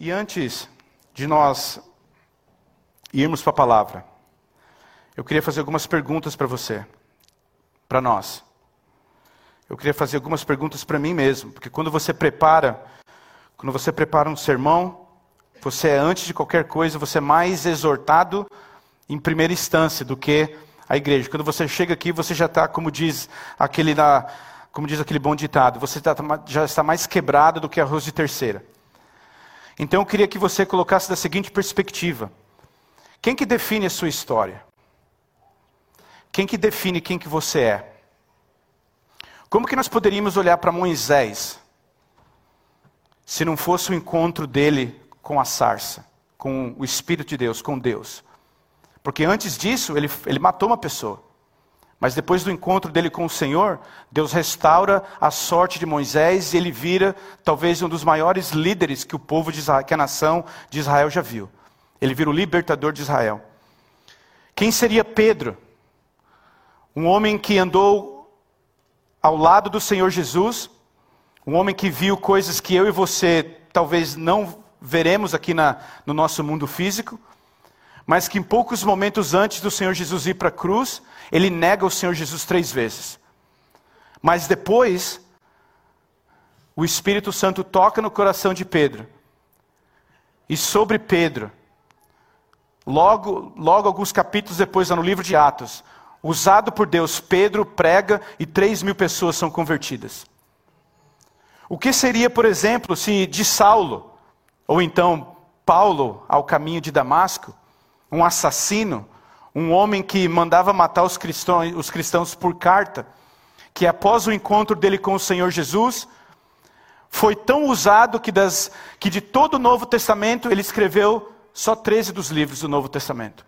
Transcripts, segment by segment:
E antes de nós irmos para a palavra, eu queria fazer algumas perguntas para você, para nós. Eu queria fazer algumas perguntas para mim mesmo, porque quando você prepara, quando você prepara um sermão, você é antes de qualquer coisa, você é mais exortado em primeira instância do que a igreja. Quando você chega aqui, você já está, como diz aquele na, como diz aquele bom ditado, você tá, já está mais quebrado do que arroz de terceira. Então eu queria que você colocasse da seguinte perspectiva: quem que define a sua história? Quem que define quem que você é? Como que nós poderíamos olhar para Moisés se não fosse o encontro dele com a sarça, com o Espírito de Deus, com Deus? Porque antes disso, ele, ele matou uma pessoa. Mas depois do encontro dele com o Senhor, Deus restaura a sorte de Moisés e ele vira talvez um dos maiores líderes que o povo Israel, que a nação de Israel já viu. Ele vira o libertador de Israel. Quem seria Pedro? Um homem que andou ao lado do Senhor Jesus, um homem que viu coisas que eu e você talvez não veremos aqui na, no nosso mundo físico, mas que em poucos momentos antes do Senhor Jesus ir para a cruz, ele nega o Senhor Jesus três vezes. Mas depois, o Espírito Santo toca no coração de Pedro. E sobre Pedro, logo, logo alguns capítulos depois, no livro de Atos, usado por Deus, Pedro prega e três mil pessoas são convertidas. O que seria, por exemplo, se de Saulo, ou então Paulo ao caminho de Damasco, um assassino, um homem que mandava matar os cristãos, os cristãos por carta, que após o encontro dele com o Senhor Jesus, foi tão usado que, das, que de todo o Novo Testamento ele escreveu só 13 dos livros do Novo Testamento.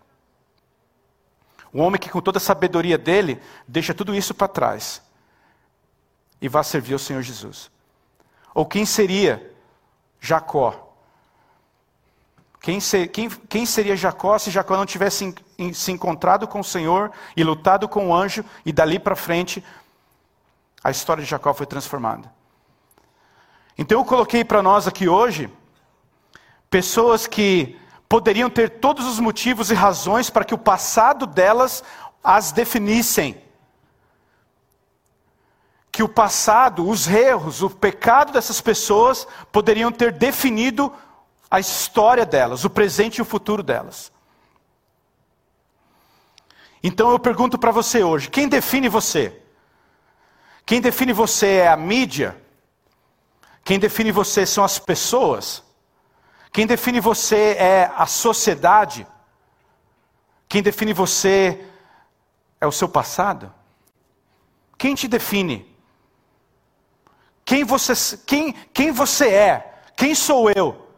Um homem que, com toda a sabedoria dele, deixa tudo isso para trás e vai servir ao Senhor Jesus. Ou quem seria Jacó? Quem, ser, quem, quem, seria Jacó se Jacó não tivesse se encontrado com o Senhor e lutado com o anjo, e dali para frente a história de Jacó foi transformada? Então eu coloquei para nós aqui hoje pessoas que poderiam ter todos os motivos e razões para que o passado delas as definissem. Que o passado, os erros, o pecado dessas pessoas poderiam ter definido a história delas, o presente e o futuro delas. Então eu pergunto para você hoje: quem define você? Quem define você é a mídia? Quem define você são as pessoas? Quem define você é a sociedade? Quem define você é o seu passado? Quem te define? Quem você, quem, quem você é? Quem sou eu?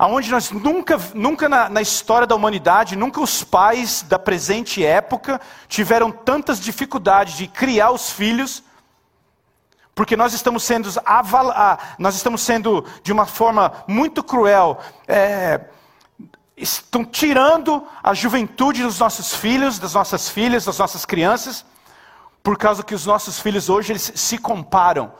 Aonde nós nunca, nunca na, na, história da humanidade, nunca os pais da presente época tiveram tantas dificuldades de criar os filhos, porque nós estamos sendo, nós estamos sendo de uma forma muito cruel, é, estão tirando a juventude dos nossos filhos, das nossas filhas, das nossas crianças, por causa que os nossos filhos hoje eles se comparam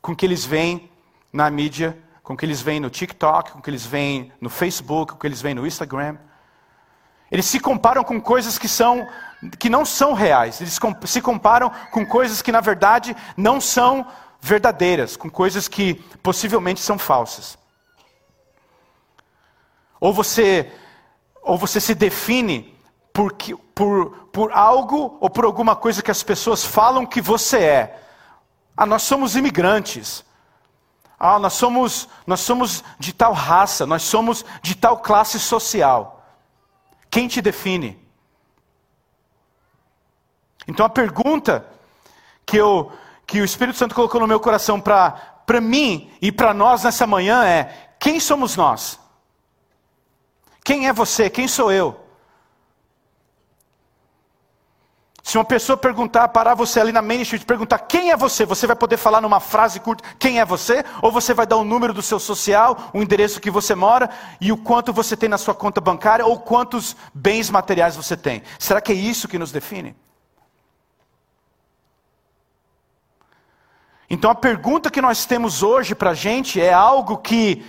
com o que eles veem na mídia com o que eles veem no TikTok, com o que eles veem no Facebook, com o que eles veem no Instagram. Eles se comparam com coisas que são que não são reais. Eles se comparam com coisas que na verdade não são verdadeiras, com coisas que possivelmente são falsas. Ou você ou você se define por, por, por algo ou por alguma coisa que as pessoas falam que você é. Ah, nós somos imigrantes. Ah, nós somos, nós somos de tal raça, nós somos de tal classe social. Quem te define? Então a pergunta que, eu, que o Espírito Santo colocou no meu coração para mim e para nós nessa manhã é: quem somos nós? Quem é você? Quem sou eu? Se uma pessoa perguntar, parar você ali na Main Street perguntar quem é você, você vai poder falar numa frase curta quem é você? Ou você vai dar o número do seu social, o endereço que você mora e o quanto você tem na sua conta bancária ou quantos bens materiais você tem? Será que é isso que nos define? Então a pergunta que nós temos hoje para a gente é algo que,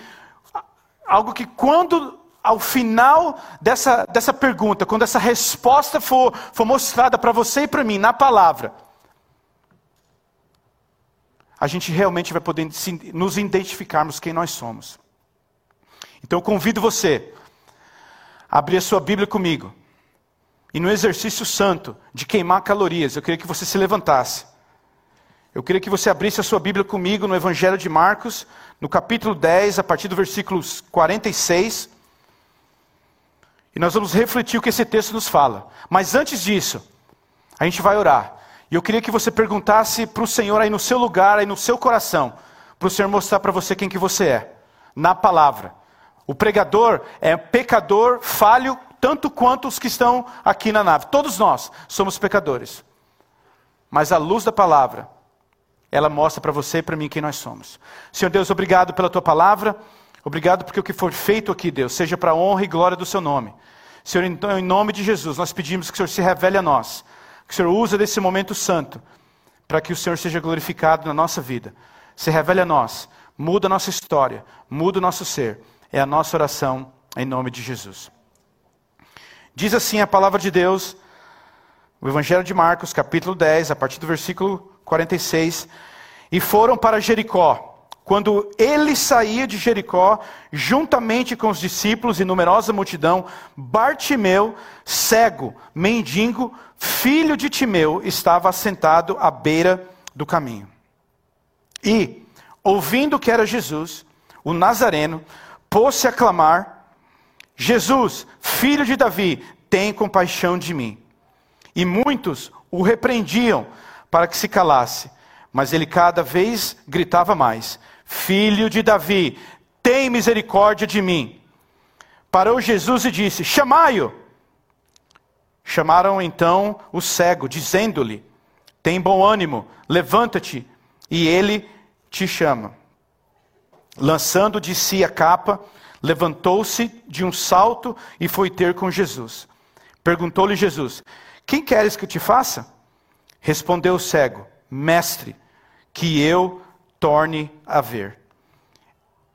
algo que quando ao final dessa, dessa pergunta, quando essa resposta for, for mostrada para você e para mim na palavra, a gente realmente vai poder nos identificarmos quem nós somos. Então eu convido você a abrir a sua Bíblia comigo. E no exercício santo de queimar calorias, eu queria que você se levantasse. Eu queria que você abrisse a sua Bíblia comigo no Evangelho de Marcos, no capítulo 10, a partir do versículo 46. E nós vamos refletir o que esse texto nos fala. Mas antes disso, a gente vai orar. E eu queria que você perguntasse para o Senhor aí no seu lugar, aí no seu coração, para o Senhor mostrar para você quem que você é, na palavra. O pregador é pecador, falho, tanto quanto os que estão aqui na nave. Todos nós somos pecadores. Mas a luz da palavra, ela mostra para você e para mim quem nós somos. Senhor Deus, obrigado pela tua palavra. Obrigado porque o que for feito aqui, Deus, seja para a honra e glória do seu nome. Senhor, então, em nome de Jesus, nós pedimos que o Senhor se revele a nós. Que o Senhor use desse momento santo para que o Senhor seja glorificado na nossa vida. Se revele a nós, muda a nossa história, muda o nosso ser. É a nossa oração em nome de Jesus. Diz assim a palavra de Deus, o Evangelho de Marcos, capítulo 10, a partir do versículo 46. E foram para Jericó. Quando ele saía de Jericó, juntamente com os discípulos e numerosa multidão, Bartimeu, cego, mendigo, filho de Timeu, estava assentado à beira do caminho. E, ouvindo que era Jesus, o Nazareno, pôs-se a clamar: Jesus, filho de Davi, tem compaixão de mim. E muitos o repreendiam para que se calasse, mas ele cada vez gritava mais: Filho de Davi, tem misericórdia de mim. Parou Jesus e disse: Chamai-o. Chamaram então o cego, dizendo-lhe: Tem bom ânimo, levanta-te, e ele te chama. Lançando de si a capa, levantou-se de um salto e foi ter com Jesus. Perguntou-lhe Jesus: Quem queres que eu te faça? Respondeu o cego: Mestre, que eu torne a ver.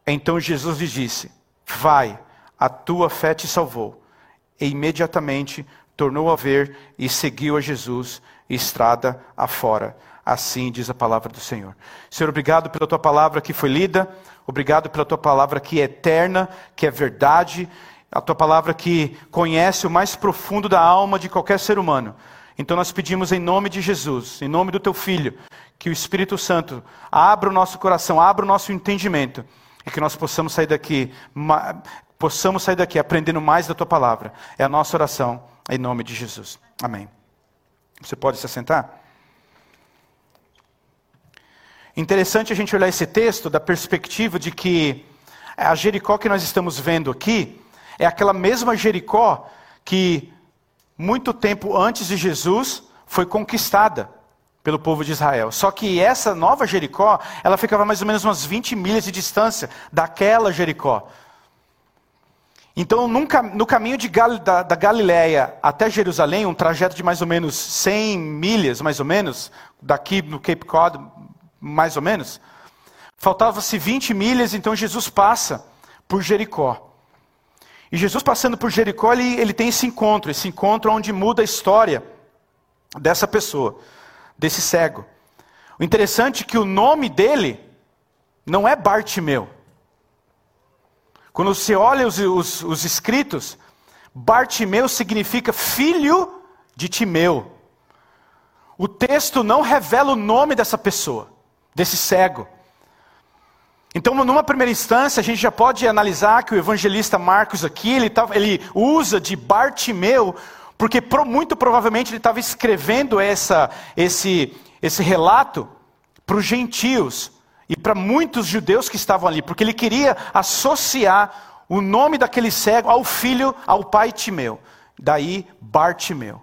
Então Jesus lhe disse: Vai, a tua fé te salvou. E imediatamente tornou a ver e seguiu a Jesus, estrada afora. Assim diz a palavra do Senhor. Senhor, obrigado pela tua palavra que foi lida, obrigado pela tua palavra que é eterna, que é verdade, a tua palavra que conhece o mais profundo da alma de qualquer ser humano. Então nós pedimos em nome de Jesus, em nome do teu filho, que o Espírito Santo abra o nosso coração, abra o nosso entendimento e que nós possamos sair daqui, possamos sair daqui aprendendo mais da tua palavra. É a nossa oração em nome de Jesus. Amém. Você pode se assentar? Interessante a gente olhar esse texto da perspectiva de que a Jericó que nós estamos vendo aqui é aquela mesma Jericó que muito tempo antes de Jesus foi conquistada pelo povo de Israel. Só que essa nova Jericó, ela ficava mais ou menos umas 20 milhas de distância daquela Jericó. Então, no caminho Gal, da, da Galiléia até Jerusalém, um trajeto de mais ou menos 100 milhas, mais ou menos, daqui no Cape Cod, mais ou menos, faltava-se 20 milhas, então Jesus passa por Jericó. E Jesus passando por Jericó, ele, ele tem esse encontro, esse encontro onde muda a história dessa pessoa desse cego. O interessante é que o nome dele não é Bartimeu. Quando você olha os, os, os escritos, Bartimeu significa filho de Timeu. O texto não revela o nome dessa pessoa, desse cego. Então, numa primeira instância, a gente já pode analisar que o evangelista Marcos aqui, ele, tá, ele usa de Bartimeu porque muito provavelmente ele estava escrevendo essa, esse, esse relato para os gentios e para muitos judeus que estavam ali, porque ele queria associar o nome daquele cego ao filho, ao pai Timeu. Daí Bartimeu.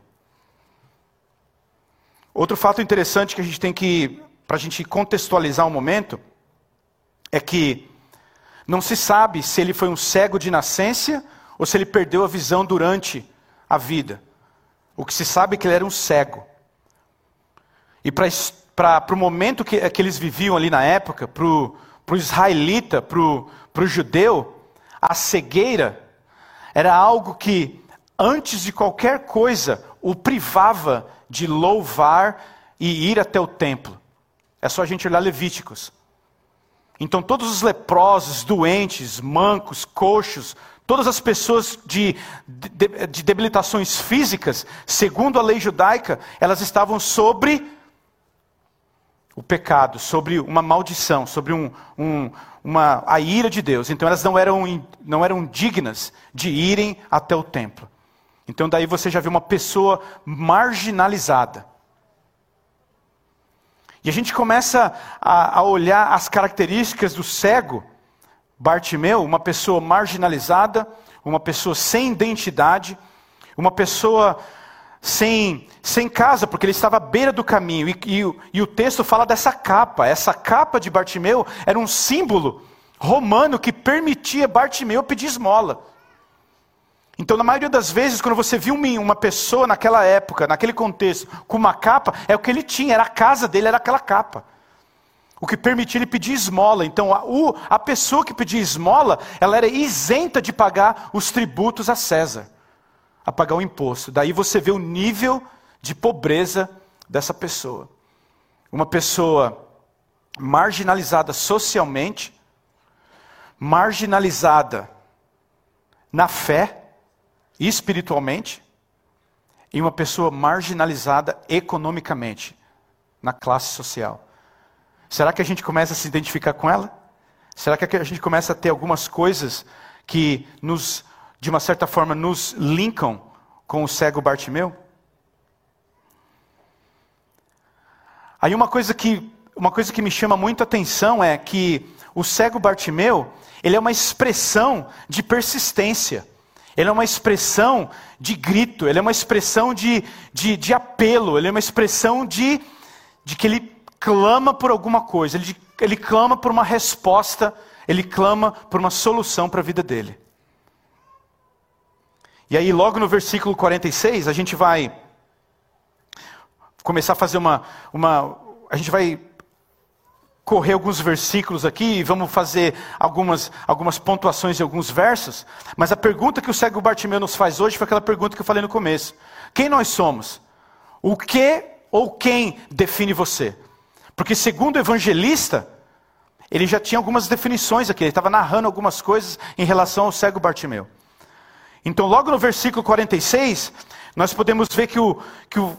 Outro fato interessante que a gente tem que, para a gente contextualizar um momento, é que não se sabe se ele foi um cego de nascença ou se ele perdeu a visão durante a vida. O que se sabe é que ele era um cego. E para o momento que, que eles viviam ali na época, para o israelita, para o judeu, a cegueira era algo que, antes de qualquer coisa, o privava de louvar e ir até o templo. É só a gente olhar Levíticos. Então, todos os leprosos, doentes, mancos, coxos, todas as pessoas de, de, de, debilitações físicas, segundo a lei judaica, elas estavam sobre o pecado, sobre uma maldição, sobre um, um, uma, a ira de Deus. Então elas não eram, não eram dignas de irem até o templo. Então daí você já vê uma pessoa marginalizada. E a gente começa a, a olhar as características do cego, Bartimeu, uma pessoa marginalizada, uma pessoa sem identidade, uma pessoa sem, sem casa, porque ele estava à beira do caminho. E, e, e, o texto fala dessa capa. Essa capa de Bartimeu era um símbolo romano que permitia Bartimeu pedir esmola. Então, na maioria das vezes, quando você viu uma pessoa naquela época, naquele contexto, com uma capa, é o que ele tinha, era a casa dele, era aquela capa. O que permitia ele pedir esmola. Então, a, o, a pessoa que pedia esmola, ela era isenta de pagar os tributos a César a pagar o imposto. Daí você vê o nível de pobreza dessa pessoa. Uma pessoa marginalizada socialmente, marginalizada na fé e espiritualmente, e uma pessoa marginalizada economicamente na classe social. Será que a gente começa a se identificar com ela? Será que a gente começa a ter algumas coisas que nos de uma certa forma, nos linkam com o cego Bartimeu? Aí uma coisa que, uma coisa que me chama muito a atenção é que o cego Bartimeu, ele é uma expressão de persistência. Ele é uma expressão de grito, ele é uma expressão de, de, de apelo, ele é uma expressão de, de que ele clama por alguma coisa, ele, ele clama por uma resposta, ele clama por uma solução para a vida dele. E aí, logo no versículo 46, a gente vai começar a fazer uma. uma a gente vai correr alguns versículos aqui e vamos fazer algumas, algumas pontuações em alguns versos. Mas a pergunta que o cego Bartimeu nos faz hoje foi aquela pergunta que eu falei no começo: Quem nós somos? O que ou quem define você? Porque, segundo o evangelista, ele já tinha algumas definições aqui, ele estava narrando algumas coisas em relação ao cego Bartimeu. Então, logo no versículo 46, nós podemos ver que o, que o,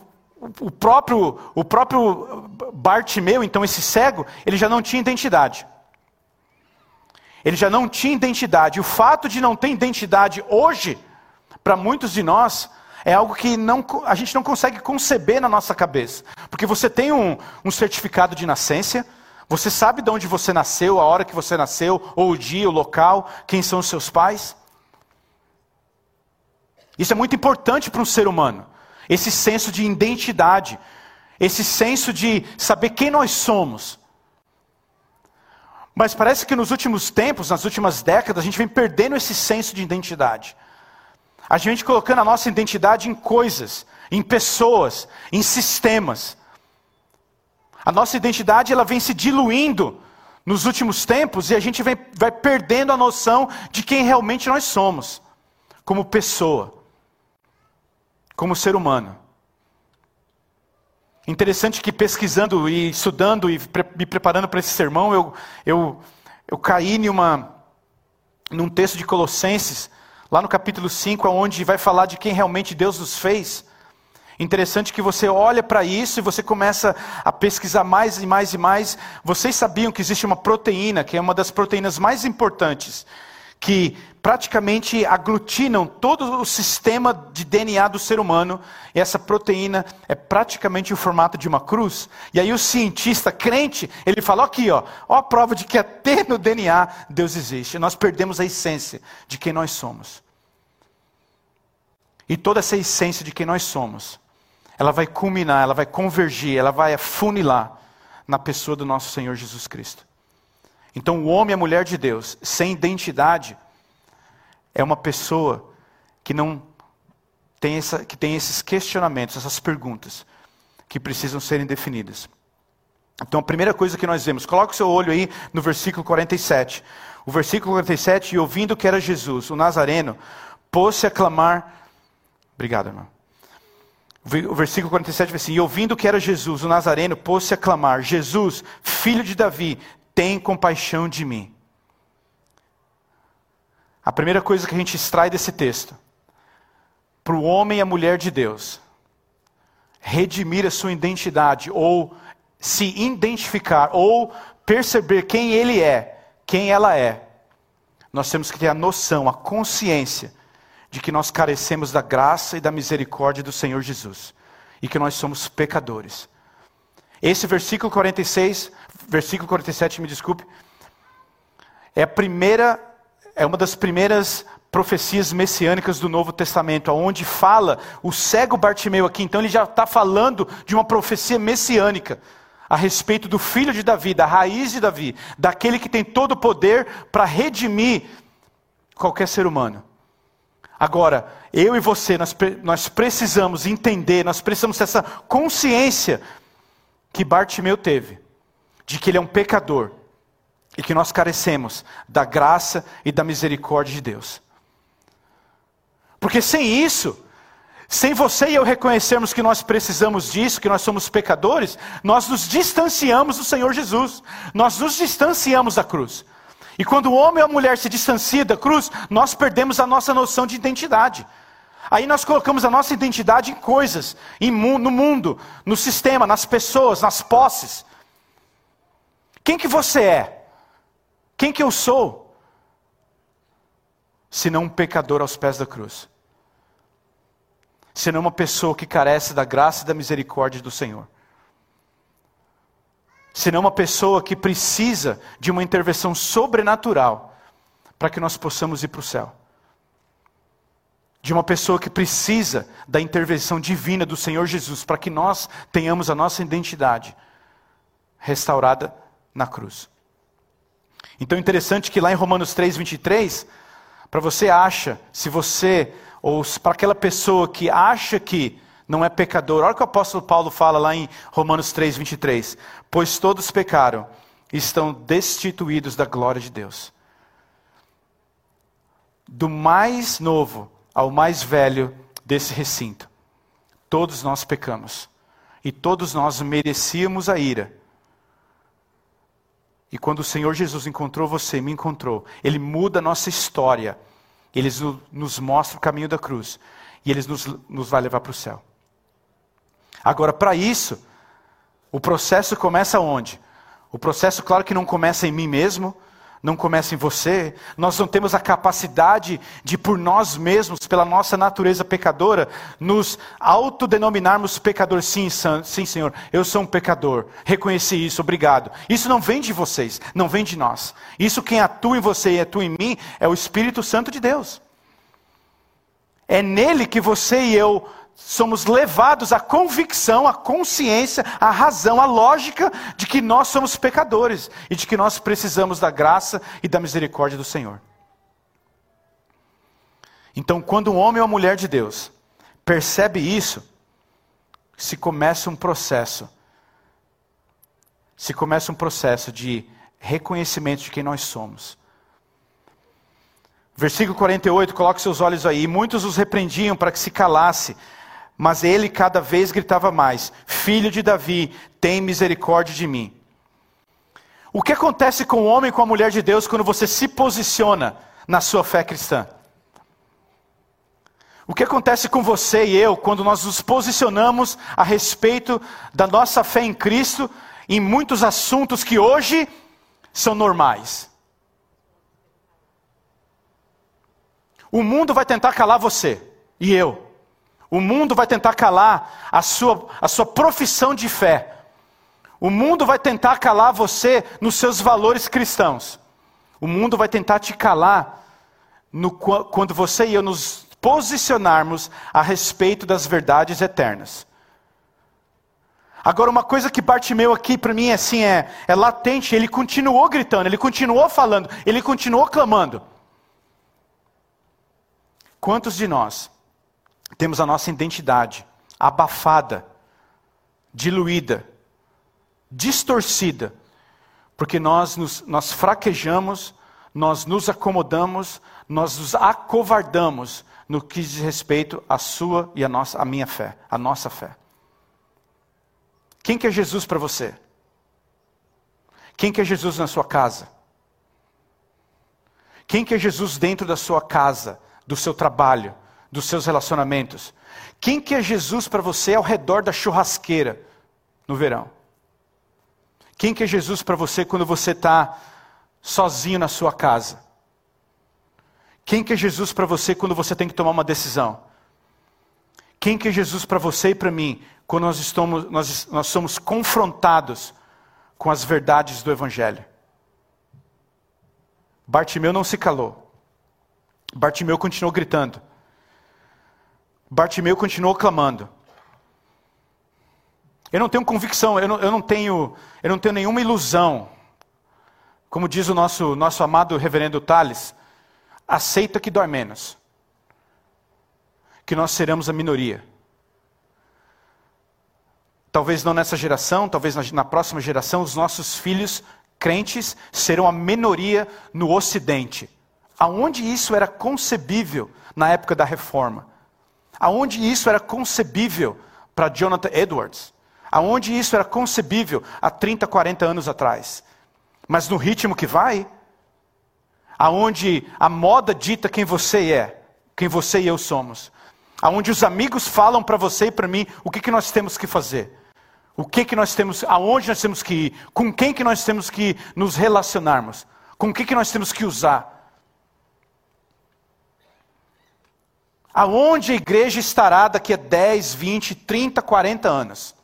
o, próprio, o próprio Bartimeu, então esse cego, ele já não tinha identidade. Ele já não tinha identidade. O fato de não ter identidade hoje, para muitos de nós, é algo que não, a gente não consegue conceber na nossa cabeça. Porque você tem um, um certificado de nascença, você sabe de onde você nasceu, a hora que você nasceu, ou o dia, o local, quem são os seus pais. Isso é muito importante para um ser humano. Esse senso de identidade, esse senso de saber quem nós somos. Mas parece que nos últimos tempos, nas últimas décadas, a gente vem perdendo esse senso de identidade. A gente colocando a nossa identidade em coisas, em pessoas, em sistemas. A nossa identidade ela vem se diluindo nos últimos tempos e a gente vem, vai perdendo a noção de quem realmente nós somos, como pessoa como ser humano. Interessante que pesquisando e estudando e me preparando para esse sermão, eu, eu, eu caí em uma, num texto de Colossenses, lá no capítulo 5, onde vai falar de quem realmente Deus nos fez. Interessante que você olha para isso e você começa a pesquisar mais e mais e mais. Vocês sabiam que existe uma proteína, que é uma das proteínas mais importantes que praticamente aglutinam todo o sistema de DNA do ser humano, e essa proteína é praticamente o formato de uma cruz. E aí o cientista crente, ele fala aqui, ó, ó a prova de que até no DNA Deus existe. Nós perdemos a essência de quem nós somos. E toda essa essência de quem nós somos, ela vai culminar, ela vai convergir, ela vai afunilar na pessoa do nosso Senhor Jesus Cristo. Então, o homem e a mulher de Deus, sem identidade, é uma pessoa que não tem, essa, que tem esses questionamentos, essas perguntas, que precisam serem definidas. Então a primeira coisa que nós vemos, coloque o seu olho aí no versículo 47. O versículo 47, e ouvindo que era Jesus, o Nazareno, pôs-se a clamar. Obrigado, irmão. O versículo 47 diz assim: E ouvindo que era Jesus, o Nazareno, pôs-se a clamar: Jesus, filho de Davi, tem compaixão de mim. A primeira coisa que a gente extrai desse texto, para o homem e a mulher de Deus, redimir a sua identidade, ou se identificar, ou perceber quem ele é, quem ela é, nós temos que ter a noção, a consciência de que nós carecemos da graça e da misericórdia do Senhor Jesus e que nós somos pecadores. Esse versículo 46, versículo 47, me desculpe, é a primeira, é uma das primeiras profecias messiânicas do Novo Testamento, onde fala o cego Bartimeu aqui. Então ele já está falando de uma profecia messiânica a respeito do filho de Davi, da raiz de Davi, daquele que tem todo o poder para redimir qualquer ser humano. Agora, eu e você, nós, nós precisamos entender, nós precisamos ter essa consciência que Bartimeu teve, de que ele é um pecador e que nós carecemos da graça e da misericórdia de Deus. Porque sem isso, sem você e eu reconhecermos que nós precisamos disso, que nós somos pecadores, nós nos distanciamos do Senhor Jesus, nós nos distanciamos da cruz. E quando o homem ou a mulher se distancia da cruz, nós perdemos a nossa noção de identidade. Aí nós colocamos a nossa identidade em coisas, no mundo, no sistema, nas pessoas, nas posses. Quem que você é? Quem que eu sou? Se não um pecador aos pés da cruz. Se não uma pessoa que carece da graça e da misericórdia do Senhor senão uma pessoa que precisa de uma intervenção sobrenatural para que nós possamos ir para o céu. De uma pessoa que precisa da intervenção divina do Senhor Jesus para que nós tenhamos a nossa identidade restaurada na cruz. Então é interessante que lá em Romanos 3, 23, para você acha, se você, ou para aquela pessoa que acha que não é pecador. Olha o que o apóstolo Paulo fala lá em Romanos 3, 23. Pois todos pecaram e estão destituídos da glória de Deus. Do mais novo ao mais velho desse recinto, todos nós pecamos. E todos nós merecíamos a ira. E quando o Senhor Jesus encontrou você, me encontrou, Ele muda a nossa história. Ele nos mostra o caminho da cruz. E Ele nos, nos vai levar para o céu. Agora, para isso, o processo começa onde? O processo, claro que não começa em mim mesmo, não começa em você. Nós não temos a capacidade de, por nós mesmos, pela nossa natureza pecadora, nos autodenominarmos pecadores. Sim, sim, Senhor, eu sou um pecador. Reconheci isso, obrigado. Isso não vem de vocês, não vem de nós. Isso quem atua em você e atua em mim é o Espírito Santo de Deus. É nele que você e eu somos levados à convicção, à consciência, à razão, à lógica de que nós somos pecadores e de que nós precisamos da graça e da misericórdia do Senhor. Então, quando um homem ou uma mulher de Deus percebe isso, se começa um processo, se começa um processo de reconhecimento de quem nós somos. Versículo 48, coloque seus olhos aí. Muitos os repreendiam para que se calasse, mas ele cada vez gritava mais: Filho de Davi, tem misericórdia de mim. O que acontece com o homem e com a mulher de Deus quando você se posiciona na sua fé cristã? O que acontece com você e eu quando nós nos posicionamos a respeito da nossa fé em Cristo em muitos assuntos que hoje são normais? O mundo vai tentar calar você e eu. O mundo vai tentar calar a sua, a sua profissão de fé. O mundo vai tentar calar você nos seus valores cristãos. O mundo vai tentar te calar no, quando você e eu nos posicionarmos a respeito das verdades eternas. Agora, uma coisa que Bartimeu aqui para mim assim é, é latente, ele continuou gritando, ele continuou falando, ele continuou clamando. Quantos de nós temos a nossa identidade abafada, diluída, distorcida, porque nós, nos, nós fraquejamos, nós nos acomodamos, nós nos acovardamos no que diz respeito à sua e à nossa, à minha fé, à nossa fé. Quem que é Jesus para você? Quem que é Jesus na sua casa? Quem que é Jesus dentro da sua casa, do seu trabalho, dos seus relacionamentos? Quem que é Jesus para você ao redor da churrasqueira no verão? Quem que é Jesus para você quando você está sozinho na sua casa? Quem que é Jesus para você quando você tem que tomar uma decisão? Quem que é Jesus para você e para mim quando nós, estamos, nós, nós somos confrontados com as verdades do Evangelho? Bartimeu não se calou. Bartimeu continuou gritando. Bartimeu continuou clamando. Eu não tenho convicção, eu não, eu não, tenho, eu não tenho nenhuma ilusão. Como diz o nosso, nosso amado reverendo Tales, aceita que dói menos. Que nós seremos a minoria. Talvez não nessa geração, talvez na, na próxima geração, os nossos filhos crentes serão a minoria no Ocidente. Aonde isso era concebível na época da reforma? Aonde isso era concebível para Jonathan Edwards? Aonde isso era concebível há 30, 40 anos atrás? Mas no ritmo que vai, aonde a moda dita quem você é, quem você e eu somos, aonde os amigos falam para você e para mim o que, que nós temos que fazer, o que, que nós temos, aonde nós temos que ir, com quem que nós temos que nos relacionarmos, com o que, que nós temos que usar. Aonde a igreja estará daqui a 10, 20, 30, 40 anos?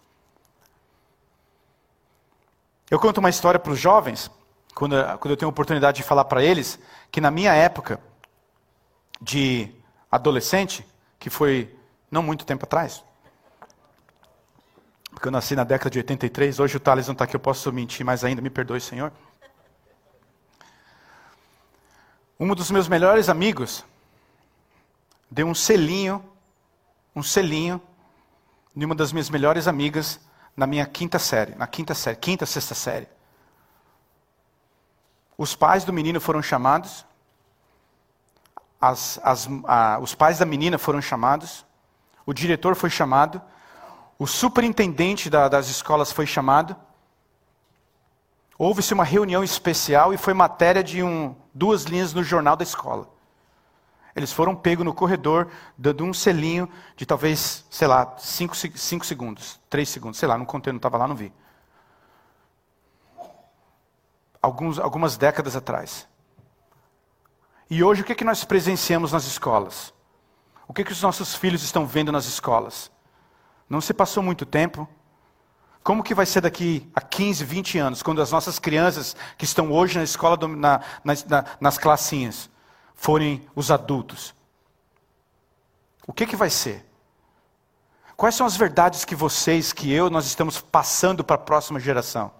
Eu conto uma história para os jovens, quando, quando eu tenho a oportunidade de falar para eles, que na minha época de adolescente, que foi não muito tempo atrás, porque eu nasci na década de 83, hoje o Thales não está aqui, eu posso mentir mais ainda, me perdoe, Senhor. Um dos meus melhores amigos deu um selinho, um selinho, de uma das minhas melhores amigas na minha quinta série, na quinta série, quinta, sexta série. Os pais do menino foram chamados, as, as, a, os pais da menina foram chamados, o diretor foi chamado, o superintendente da, das escolas foi chamado. Houve-se uma reunião especial e foi matéria de um, duas linhas no jornal da escola. Eles foram pegos no corredor, dando um selinho de talvez, sei lá, cinco, cinco segundos, três segundos, sei lá, não contei, não estava lá, não vi. Alguns, algumas décadas atrás. E hoje o que, é que nós presenciamos nas escolas? O que, é que os nossos filhos estão vendo nas escolas? Não se passou muito tempo. Como que vai ser daqui a 15, 20 anos, quando as nossas crianças que estão hoje na escola, na, na, nas classinhas, forem os adultos? O que, que vai ser? Quais são as verdades que vocês, que eu, nós estamos passando para a próxima geração?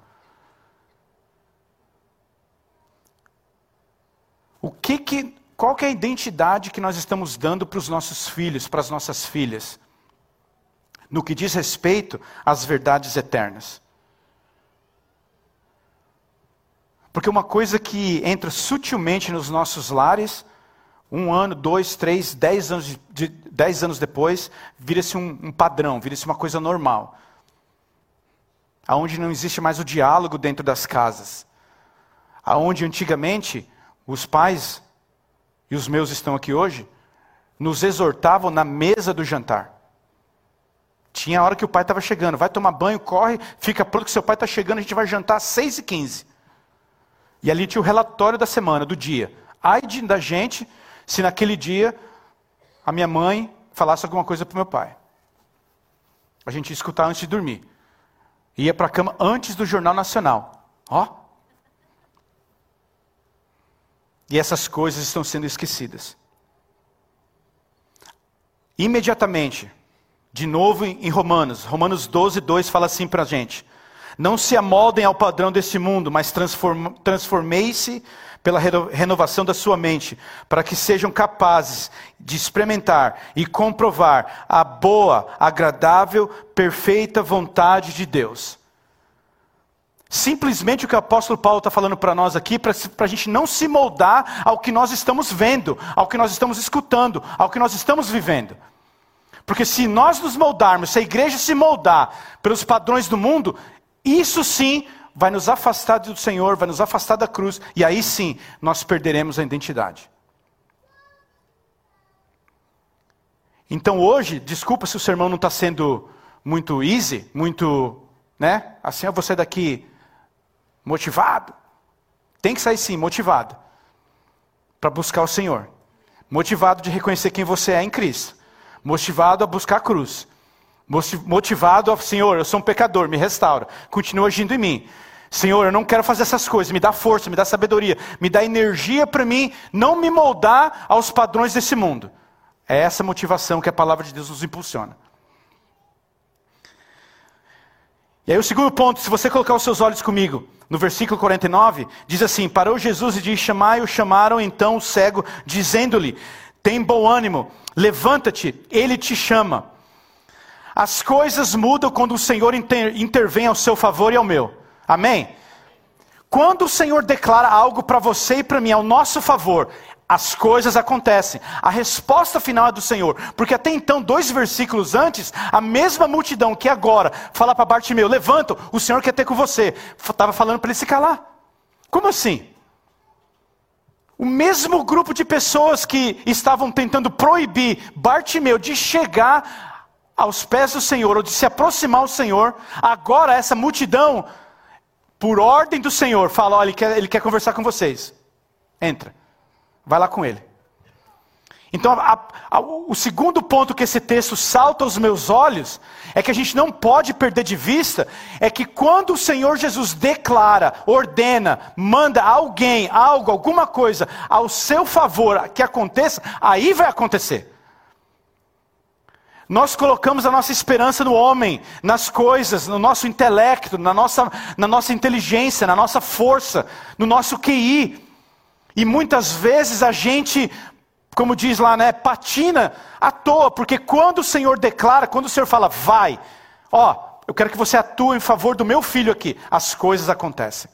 O que que, qual que é a identidade que nós estamos dando para os nossos filhos, para as nossas filhas? No que diz respeito às verdades eternas. Porque uma coisa que entra sutilmente nos nossos lares, um ano, dois, três, dez anos, de, dez anos depois, vira-se um, um padrão, vira-se uma coisa normal. Aonde não existe mais o diálogo dentro das casas. Aonde antigamente os pais, e os meus estão aqui hoje, nos exortavam na mesa do jantar. Tinha a hora que o pai estava chegando, vai tomar banho, corre, fica pronto que seu pai está chegando, a gente vai jantar às seis e ali tinha o relatório da semana, do dia. Ai de, da gente se naquele dia a minha mãe falasse alguma coisa para o meu pai. A gente ia escutar antes de dormir. Ia para a cama antes do Jornal Nacional. Ó. E essas coisas estão sendo esquecidas. Imediatamente, de novo em Romanos, Romanos 12, 2 fala assim para a gente: Não se amoldem ao padrão deste mundo, mas transformei-se pela renovação da sua mente, para que sejam capazes de experimentar e comprovar a boa, agradável, perfeita vontade de Deus. Simplesmente o que o apóstolo Paulo está falando para nós aqui, para a gente não se moldar ao que nós estamos vendo, ao que nós estamos escutando, ao que nós estamos vivendo. Porque se nós nos moldarmos, se a igreja se moldar pelos padrões do mundo, isso sim vai nos afastar do Senhor, vai nos afastar da cruz, e aí sim nós perderemos a identidade. Então hoje, desculpa se o sermão não está sendo muito easy, muito, né? Assim, vou sair daqui motivado. Tem que sair sim, motivado. Para buscar o Senhor. Motivado de reconhecer quem você é em Cristo. Motivado a buscar a cruz. Motivado a, Senhor, eu sou um pecador, me restaura. Continua agindo em mim. Senhor, eu não quero fazer essas coisas. Me dá força, me dá sabedoria, me dá energia para mim não me moldar aos padrões desse mundo. É essa motivação que a palavra de Deus nos impulsiona. E aí o segundo ponto, se você colocar os seus olhos comigo, no versículo 49, diz assim: Parou Jesus e disse: Chamai-o, chamaram então o cego, dizendo-lhe: Tem bom ânimo, levanta-te, ele te chama. As coisas mudam quando o Senhor inter, intervém ao seu favor e ao meu. Amém? Quando o Senhor declara algo para você e para mim ao nosso favor, as coisas acontecem. A resposta final é do Senhor. Porque até então, dois versículos antes, a mesma multidão que agora fala para Bartimeu: levanta, o Senhor quer ter com você. Estava falando para ele se calar. Como assim? O mesmo grupo de pessoas que estavam tentando proibir Bartimeu de chegar aos pés do Senhor, ou de se aproximar ao Senhor, agora essa multidão, por ordem do Senhor, fala: olha, ele quer, ele quer conversar com vocês. Entra. Vai lá com ele. Então, a, a, o segundo ponto que esse texto salta aos meus olhos é que a gente não pode perder de vista é que quando o Senhor Jesus declara, ordena, manda alguém, algo, alguma coisa ao seu favor que aconteça, aí vai acontecer. Nós colocamos a nossa esperança no homem, nas coisas, no nosso intelecto, na nossa, na nossa inteligência, na nossa força, no nosso QI. E muitas vezes a gente, como diz lá, né, patina à toa, porque quando o Senhor declara, quando o Senhor fala, vai, ó, eu quero que você atue em favor do meu filho aqui, as coisas acontecem.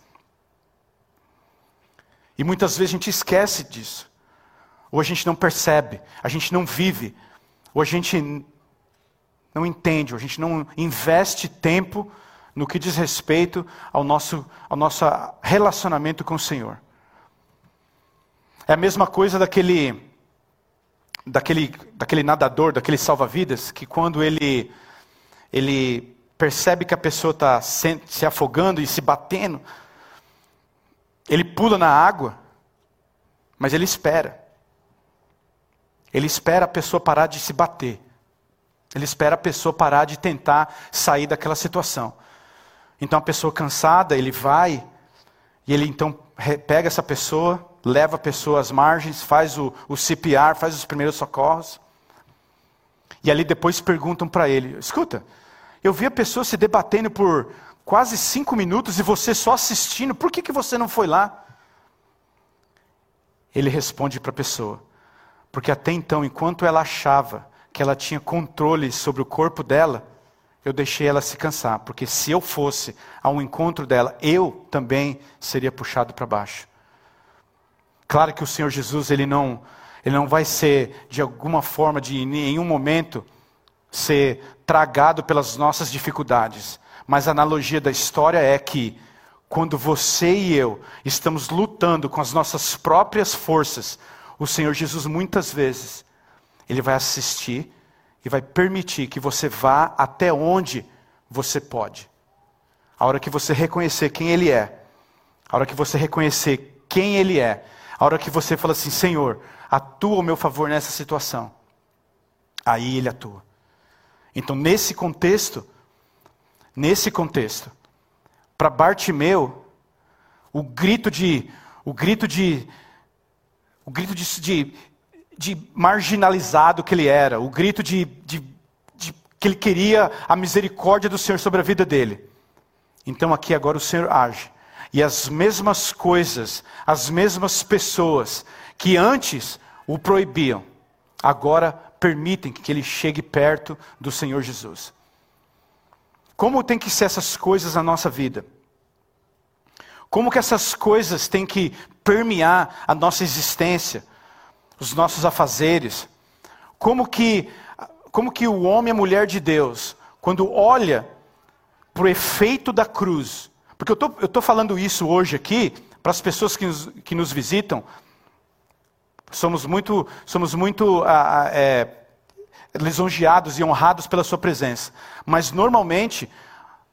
E muitas vezes a gente esquece disso. Ou a gente não percebe, a gente não vive, ou a gente não entende, a gente não investe tempo no que diz respeito ao nosso, ao nosso relacionamento com o Senhor. É a mesma coisa daquele, daquele, daquele nadador, daquele salva-vidas, que quando ele, ele percebe que a pessoa está se, se afogando e se batendo, ele pula na água, mas ele espera. Ele espera a pessoa parar de se bater. Ele espera a pessoa parar de tentar sair daquela situação. Então a pessoa cansada, ele vai e ele então pega essa pessoa, leva a pessoa às margens, faz o, o CPR, faz os primeiros socorros. E ali depois perguntam para ele: escuta, eu vi a pessoa se debatendo por quase cinco minutos e você só assistindo, por que, que você não foi lá? Ele responde para a pessoa: porque até então, enquanto ela achava que ela tinha controle sobre o corpo dela, eu deixei ela se cansar, porque se eu fosse ao encontro dela, eu também seria puxado para baixo. Claro que o Senhor Jesus, ele não, ele não vai ser, de alguma forma, de em nenhum momento, ser tragado pelas nossas dificuldades. Mas a analogia da história é que, quando você e eu estamos lutando com as nossas próprias forças, o Senhor Jesus muitas vezes, ele vai assistir e vai permitir que você vá até onde você pode. A hora que você reconhecer quem Ele é, a hora que você reconhecer quem Ele é, a hora que você fala assim: Senhor, atua ao meu favor nessa situação, aí Ele atua. Então, nesse contexto, nesse contexto, para Bartimeu, o grito de, o grito de, o grito de, de de marginalizado que ele era, o grito de, de, de, que ele queria a misericórdia do Senhor sobre a vida dele. Então aqui agora o Senhor age. E as mesmas coisas, as mesmas pessoas que antes o proibiam, agora permitem que ele chegue perto do Senhor Jesus. Como tem que ser essas coisas na nossa vida? Como que essas coisas têm que permear a nossa existência, os nossos afazeres. Como que, como que o homem e a mulher de Deus, quando olha para o efeito da cruz, porque eu tô, estou falando isso hoje aqui, para as pessoas que nos, que nos visitam, somos muito, somos muito é, lisonjeados e honrados pela sua presença. Mas normalmente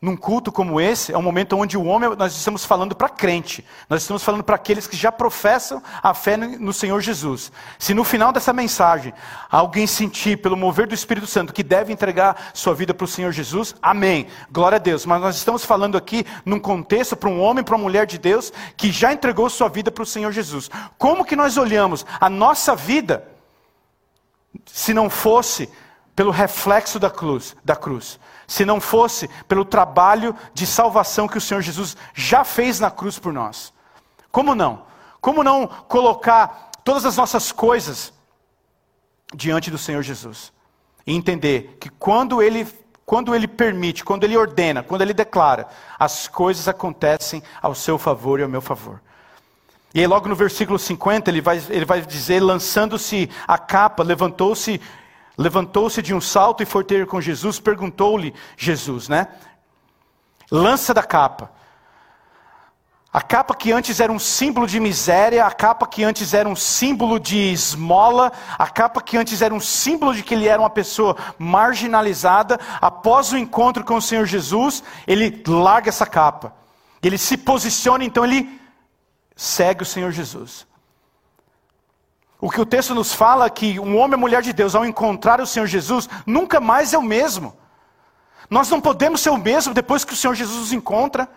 num culto como esse, é um momento onde o homem, nós estamos falando para crente, nós estamos falando para aqueles que já professam a fé no Senhor Jesus. Se no final dessa mensagem alguém sentir, pelo mover do Espírito Santo, que deve entregar sua vida para o Senhor Jesus, amém, glória a Deus. Mas nós estamos falando aqui num contexto para um homem, para uma mulher de Deus, que já entregou sua vida para o Senhor Jesus. Como que nós olhamos a nossa vida, se não fosse pelo reflexo da cruz? Da cruz? Se não fosse pelo trabalho de salvação que o Senhor Jesus já fez na cruz por nós. Como não? Como não colocar todas as nossas coisas diante do Senhor Jesus? E entender que quando Ele, quando Ele permite, quando Ele ordena, quando Ele declara, as coisas acontecem ao seu favor e ao meu favor. E aí, logo no versículo 50, ele vai, ele vai dizer: lançando-se a capa, levantou-se levantou-se de um salto e foi ter com Jesus, perguntou-lhe Jesus, né? Lança da capa. A capa que antes era um símbolo de miséria, a capa que antes era um símbolo de esmola, a capa que antes era um símbolo de que ele era uma pessoa marginalizada, após o encontro com o Senhor Jesus, ele larga essa capa. Ele se posiciona, então ele segue o Senhor Jesus. O que o texto nos fala é que um homem e mulher de Deus, ao encontrar o Senhor Jesus, nunca mais é o mesmo. Nós não podemos ser o mesmo depois que o Senhor Jesus nos encontra.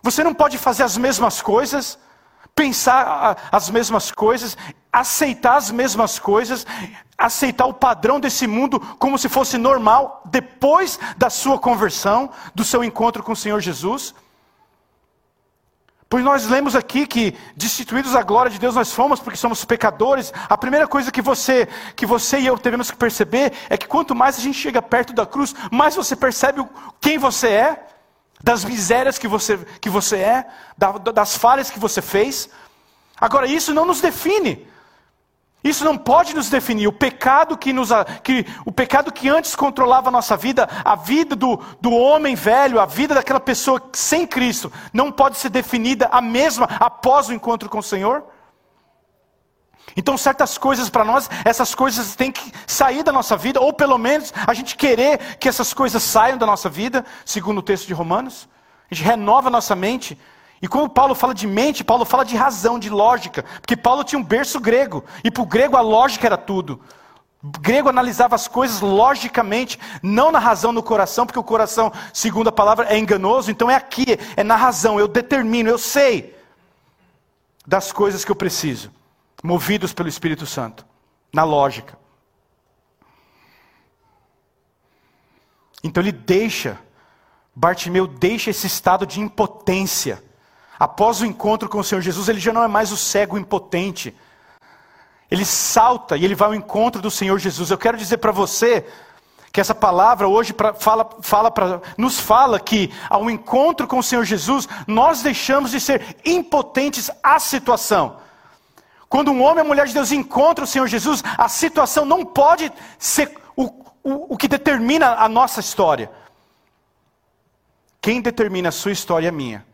Você não pode fazer as mesmas coisas, pensar as mesmas coisas, aceitar as mesmas coisas, aceitar o padrão desse mundo como se fosse normal depois da sua conversão, do seu encontro com o Senhor Jesus. Pois nós lemos aqui que destituídos da glória de Deus nós fomos porque somos pecadores. A primeira coisa que você, que você e eu devemos que perceber é que quanto mais a gente chega perto da cruz, mais você percebe quem você é, das misérias que você, que você é, das falhas que você fez. Agora isso não nos define. Isso não pode nos definir. O pecado que, nos, que, o pecado que antes controlava a nossa vida, a vida do, do homem velho, a vida daquela pessoa sem Cristo, não pode ser definida a mesma após o encontro com o Senhor. Então, certas coisas para nós, essas coisas têm que sair da nossa vida, ou pelo menos a gente querer que essas coisas saiam da nossa vida, segundo o texto de Romanos. A gente renova a nossa mente e quando Paulo fala de mente, Paulo fala de razão, de lógica, porque Paulo tinha um berço grego, e para o grego a lógica era tudo. O grego analisava as coisas logicamente, não na razão no coração, porque o coração, segundo a palavra, é enganoso, então é aqui, é na razão, eu determino, eu sei das coisas que eu preciso, movidos pelo Espírito Santo, na lógica. Então ele deixa, Bartimeu deixa esse estado de impotência Após o encontro com o Senhor Jesus, ele já não é mais o cego impotente. Ele salta e ele vai ao encontro do Senhor Jesus. Eu quero dizer para você que essa palavra hoje pra, fala, fala pra, nos fala que ao encontro com o Senhor Jesus, nós deixamos de ser impotentes à situação. Quando um homem ou mulher de Deus encontra o Senhor Jesus, a situação não pode ser o, o, o que determina a nossa história. Quem determina a sua história é a minha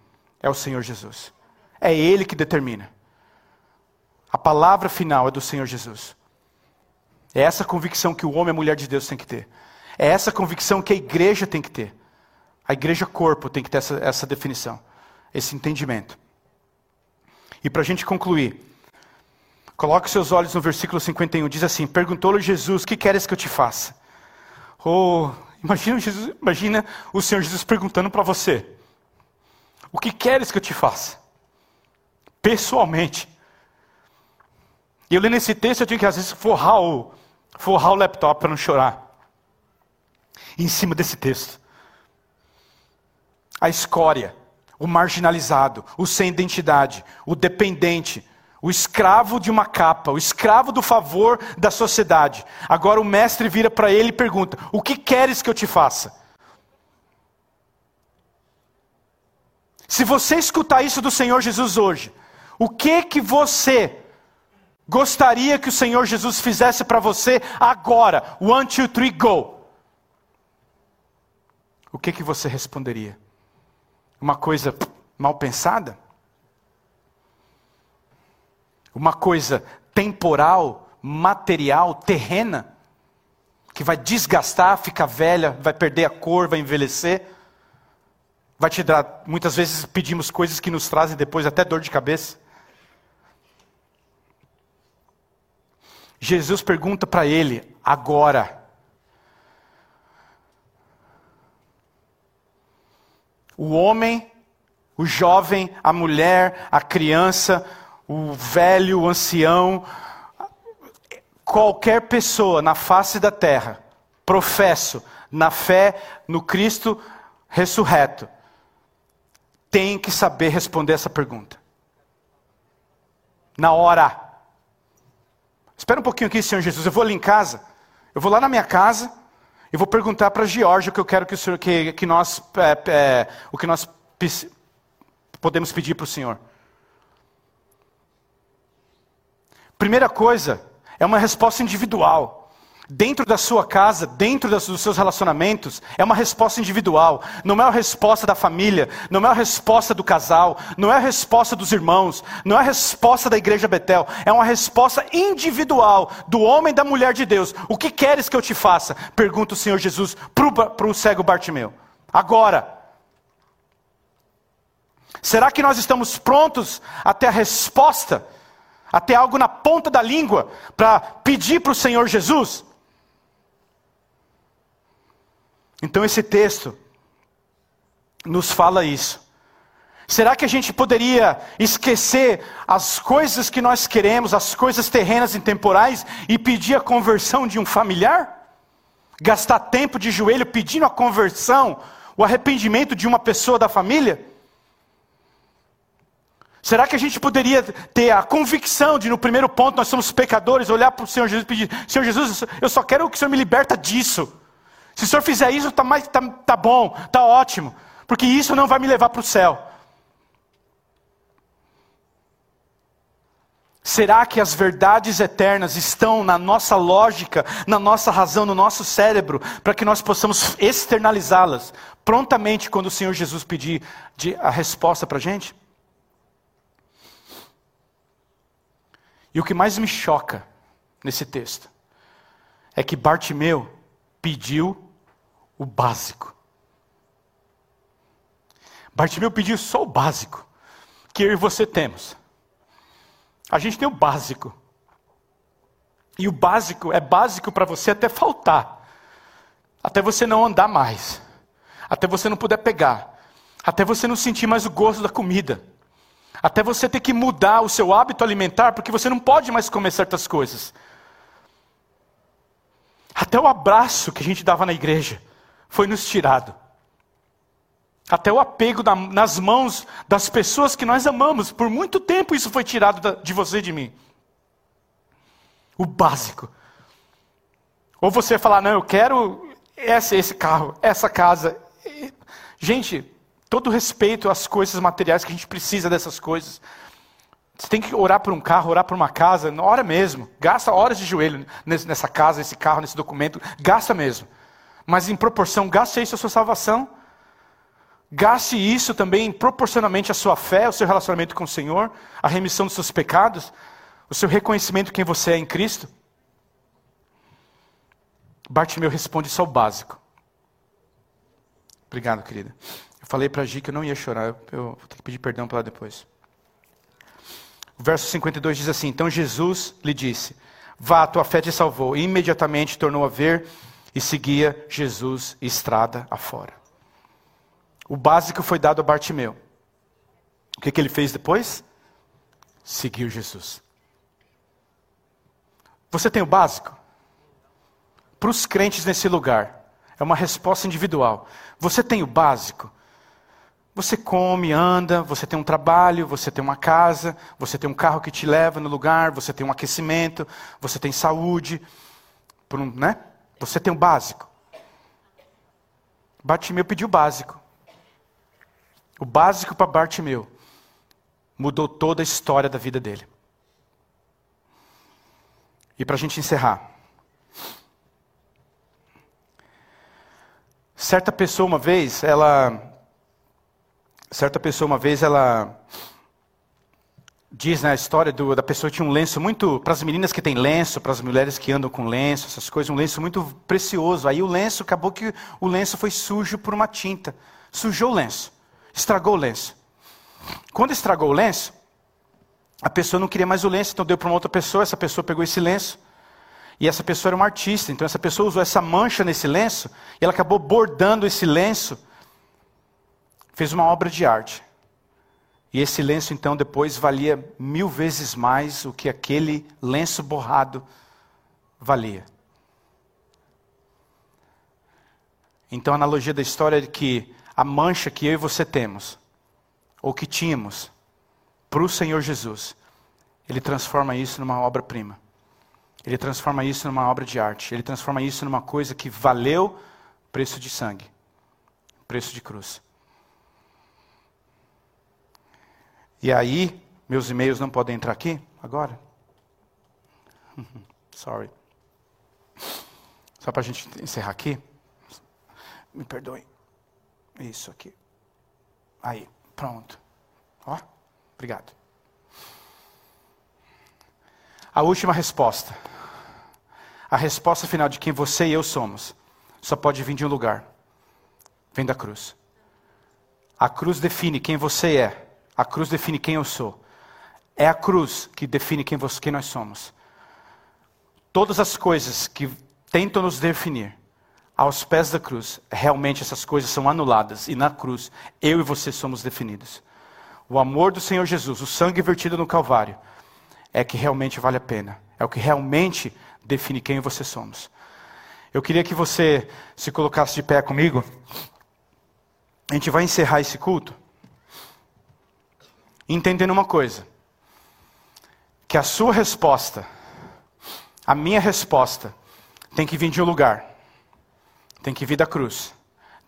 é o Senhor Jesus. É Ele que determina. A palavra final é do Senhor Jesus. É essa convicção que o homem e a mulher de Deus tem que ter. É essa convicção que a igreja tem que ter. A igreja corpo tem que ter essa, essa definição, esse entendimento. E para a gente concluir, coloque seus olhos no versículo 51, diz assim: Perguntou-lhe Jesus: Que queres que eu te faça? Oh, imagina, Jesus, imagina o Senhor Jesus perguntando para você: o que queres que eu te faça? Pessoalmente. E eu lendo esse texto, eu tinha que às vezes forrar o, forrar o laptop para não chorar. em cima desse texto. A escória, o marginalizado, o sem identidade, o dependente, o escravo de uma capa, o escravo do favor da sociedade. Agora o mestre vira para ele e pergunta: O que queres que eu te faça? Se você escutar isso do Senhor Jesus hoje, o que que você gostaria que o Senhor Jesus fizesse para você agora? One, two, three, go. O que que você responderia? Uma coisa mal pensada? Uma coisa temporal, material, terrena? Que vai desgastar, ficar velha, vai perder a cor, vai envelhecer? Vai te dar, muitas vezes pedimos coisas que nos trazem depois até dor de cabeça. Jesus pergunta para ele, agora. O homem, o jovem, a mulher, a criança, o velho, o ancião, qualquer pessoa na face da terra, professo na fé no Cristo ressurreto, tem que saber responder essa pergunta. Na hora. Espera um pouquinho aqui, Senhor Jesus. Eu vou ali em casa. Eu vou lá na minha casa e vou perguntar para Georgia o que eu quero que, o senhor, que, que nós, é, é, o que nós podemos pedir para o Senhor. Primeira coisa, é uma resposta individual dentro da sua casa, dentro dos seus relacionamentos, é uma resposta individual. Não é a resposta da família, não é a resposta do casal, não é a resposta dos irmãos, não é a resposta da igreja Betel. É uma resposta individual do homem e da mulher de Deus. O que queres que eu te faça? Pergunta o Senhor Jesus para o cego Bartimeu. Agora. Será que nós estamos prontos até a resposta? Até algo na ponta da língua para pedir para o Senhor Jesus? Então esse texto nos fala isso. Será que a gente poderia esquecer as coisas que nós queremos, as coisas terrenas e temporais, e pedir a conversão de um familiar? Gastar tempo de joelho pedindo a conversão, o arrependimento de uma pessoa da família? Será que a gente poderia ter a convicção de, no primeiro ponto, nós somos pecadores, olhar para o Senhor Jesus e pedir: Senhor Jesus, eu só quero que o Senhor me liberta disso. Se o senhor fizer isso, está tá, tá bom, está ótimo, porque isso não vai me levar para o céu. Será que as verdades eternas estão na nossa lógica, na nossa razão, no nosso cérebro, para que nós possamos externalizá-las prontamente quando o Senhor Jesus pedir a resposta para a gente? E o que mais me choca nesse texto é que Bartimeu pediu o básico. Bartimeu pediu só o básico que eu e você temos. A gente tem o básico. E o básico é básico para você até faltar. Até você não andar mais. Até você não puder pegar. Até você não sentir mais o gosto da comida. Até você ter que mudar o seu hábito alimentar, porque você não pode mais comer certas coisas. Até o abraço que a gente dava na igreja foi nos tirado. Até o apego na, nas mãos das pessoas que nós amamos, por muito tempo isso foi tirado da, de você e de mim. O básico. Ou você falar, não, eu quero esse, esse carro, essa casa. Gente, todo respeito às coisas materiais que a gente precisa dessas coisas. Você tem que orar por um carro, orar por uma casa, ora mesmo. Gasta horas de joelho nessa casa, nesse carro, nesse documento. Gasta mesmo mas em proporção, gaste isso a sua salvação. Gaste isso também proporcionalmente à sua fé, ao seu relacionamento com o Senhor, a remissão dos seus pecados, o seu reconhecimento de quem você é em Cristo. Bartimeu responde só o básico. Obrigado, querida. Eu falei para a Gi que eu não ia chorar, eu vou ter que pedir perdão para ela depois. O verso 52 diz assim: Então Jesus lhe disse: Vá, tua fé te salvou. E imediatamente tornou a ver e seguia Jesus estrada afora. O básico foi dado a Bartimeu. O que, que ele fez depois? Seguiu Jesus. Você tem o básico? Para os crentes nesse lugar, é uma resposta individual. Você tem o básico? Você come, anda, você tem um trabalho, você tem uma casa, você tem um carro que te leva no lugar, você tem um aquecimento, você tem saúde, por um, né? Você tem o básico. Bartimeu pediu o básico. O básico para Bartimeu mudou toda a história da vida dele. E para a gente encerrar. Certa pessoa uma vez, ela. Certa pessoa uma vez, ela. Diz na história do, da pessoa que tinha um lenço muito. Para as meninas que têm lenço, para as mulheres que andam com lenço, essas coisas, um lenço muito precioso. Aí o lenço, acabou que o lenço foi sujo por uma tinta. Sujou o lenço. Estragou o lenço. Quando estragou o lenço, a pessoa não queria mais o lenço, então deu para uma outra pessoa, essa pessoa pegou esse lenço. E essa pessoa era uma artista, então essa pessoa usou essa mancha nesse lenço, e ela acabou bordando esse lenço, fez uma obra de arte. E esse lenço, então, depois valia mil vezes mais o que aquele lenço borrado valia. Então, a analogia da história é que a mancha que eu e você temos, ou que tínhamos, para o Senhor Jesus, Ele transforma isso numa obra-prima. Ele transforma isso numa obra de arte. Ele transforma isso numa coisa que valeu preço de sangue, preço de cruz. E aí, meus e-mails não podem entrar aqui agora? Sorry. Só para a gente encerrar aqui. Me perdoe. Isso aqui. Aí, pronto. Ó, obrigado. A última resposta. A resposta final de quem você e eu somos só pode vir de um lugar. Vem da cruz. A cruz define quem você é. A cruz define quem eu sou. É a cruz que define quem, você, quem nós somos. Todas as coisas que tentam nos definir aos pés da cruz, realmente essas coisas são anuladas. E na cruz, eu e você somos definidos. O amor do Senhor Jesus, o sangue vertido no Calvário, é que realmente vale a pena. É o que realmente define quem você somos. Eu queria que você se colocasse de pé comigo. A gente vai encerrar esse culto entendendo uma coisa: que a sua resposta, a minha resposta, tem que vir de um lugar tem que vir da cruz.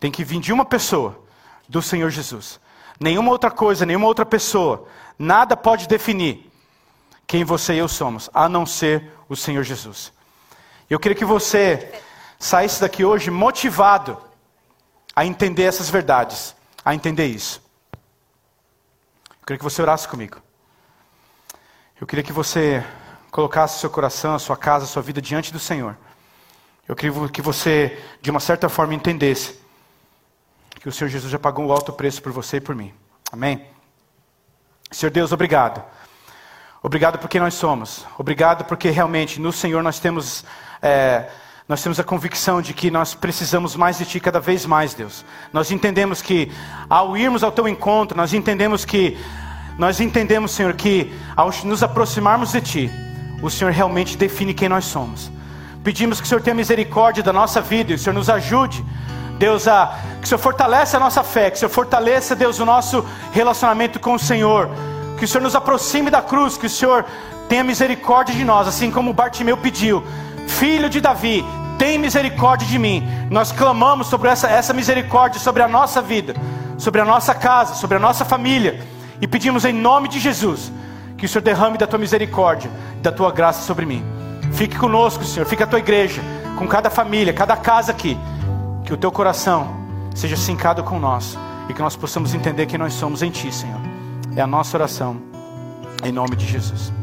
Tem que vir de uma pessoa, do Senhor Jesus. Nenhuma outra coisa, nenhuma outra pessoa, nada pode definir quem você e eu somos, a não ser o Senhor Jesus. Eu queria que você saísse daqui hoje motivado a entender essas verdades, a entender isso. Queria que você orasse comigo. Eu queria que você colocasse seu coração, a sua casa, a sua vida diante do Senhor. Eu queria que você, de uma certa forma, entendesse que o Senhor Jesus já pagou um alto preço por você e por mim. Amém? Senhor Deus, obrigado. Obrigado por quem nós somos. Obrigado porque realmente no Senhor nós temos, é, nós temos a convicção de que nós precisamos mais de Ti cada vez mais, Deus. Nós entendemos que ao irmos ao Teu encontro, nós entendemos que, nós entendemos, Senhor, que ao nos aproximarmos de Ti, o Senhor realmente define quem nós somos. Pedimos que o Senhor tenha misericórdia da nossa vida e o Senhor nos ajude, Deus, a, que o Senhor fortaleça a nossa fé, que o Senhor fortaleça, Deus, o nosso relacionamento com o Senhor, que o Senhor nos aproxime da cruz, que o Senhor tenha misericórdia de nós, assim como Bartimeu pediu, filho de Davi, tem misericórdia de mim. Nós clamamos sobre essa, essa misericórdia sobre a nossa vida, sobre a nossa casa, sobre a nossa família, e pedimos em nome de Jesus que o Senhor derrame da tua misericórdia, da tua graça sobre mim. Fique conosco, Senhor. Fique a tua igreja, com cada família, cada casa aqui. Que o teu coração seja sincado com nós e que nós possamos entender que nós somos em Ti, Senhor. É a nossa oração, em nome de Jesus.